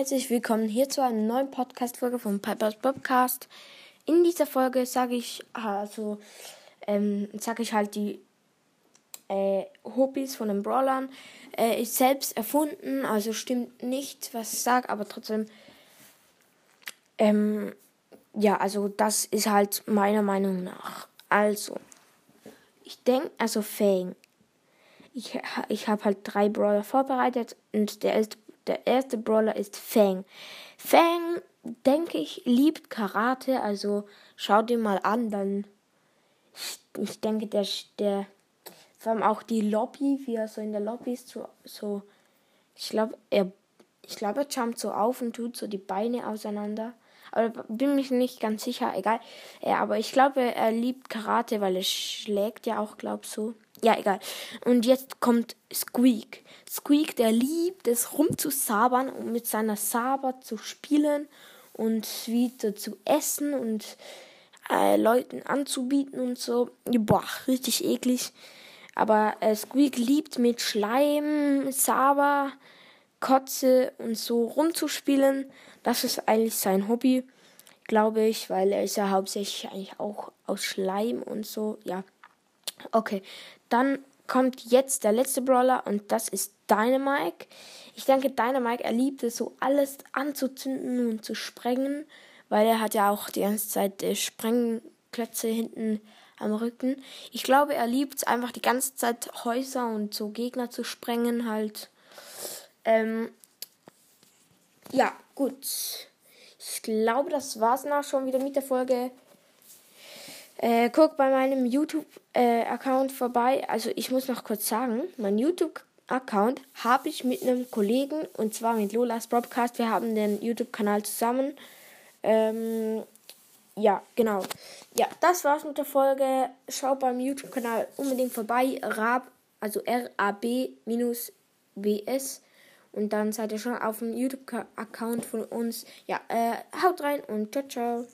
herzlich willkommen hier zu einer neuen Podcast-Folge von Pipers Podcast. In dieser Folge sage ich also ähm, sage ich halt die äh, Hobbys von den Brawlern. Äh, ist selbst erfunden, also stimmt nicht, was ich sage, aber trotzdem ähm, ja, also das ist halt meiner Meinung nach. Also ich denke, also Fang. Ich, ich habe halt drei Brawler vorbereitet und der erste der erste Brawler ist Fang. Fang, denke ich, liebt Karate, also schau dir mal an, dann. Ich, ich denke, der, der. Vor allem auch die Lobby, wie er so in der Lobby ist, so. so ich glaube, er. Ich glaube, er jumpt so auf und tut so die Beine auseinander. Aber bin mich nicht ganz sicher, egal. Ja, aber ich glaube, er liebt Karate, weil er schlägt ja auch, glaub so. Ja, egal. Und jetzt kommt Squeak. Squeak, der liebt es rumzusabern und mit seiner Saber zu spielen und wieder zu essen und äh, Leuten anzubieten und so. Boah, richtig eklig. Aber äh, Squeak liebt mit Schleim, Saber, Kotze und so rumzuspielen. Das ist eigentlich sein Hobby, glaube ich, weil er ist ja hauptsächlich eigentlich auch aus Schleim und so. Ja, Okay, dann kommt jetzt der letzte Brawler und das ist Dynamike. Ich denke, Dynamike, er liebt es so alles anzuzünden und zu sprengen, weil er hat ja auch die ganze Zeit äh, Sprengklötze hinten am Rücken. Ich glaube, er liebt es einfach die ganze Zeit Häuser und so Gegner zu sprengen halt. Ähm, ja, gut. Ich glaube, das war's dann auch schon wieder mit der Folge. Äh, guck bei meinem YouTube-Account äh, vorbei. Also ich muss noch kurz sagen, mein YouTube-Account habe ich mit einem Kollegen und zwar mit Lolas Broadcast. Wir haben den YouTube-Kanal zusammen. Ähm, ja, genau. Ja, das war's mit der Folge. Schaut beim YouTube-Kanal unbedingt vorbei. Rab, also R-A-B-W-S. Und dann seid ihr schon auf dem YouTube-Account von uns. Ja, äh, haut rein und ciao, ciao.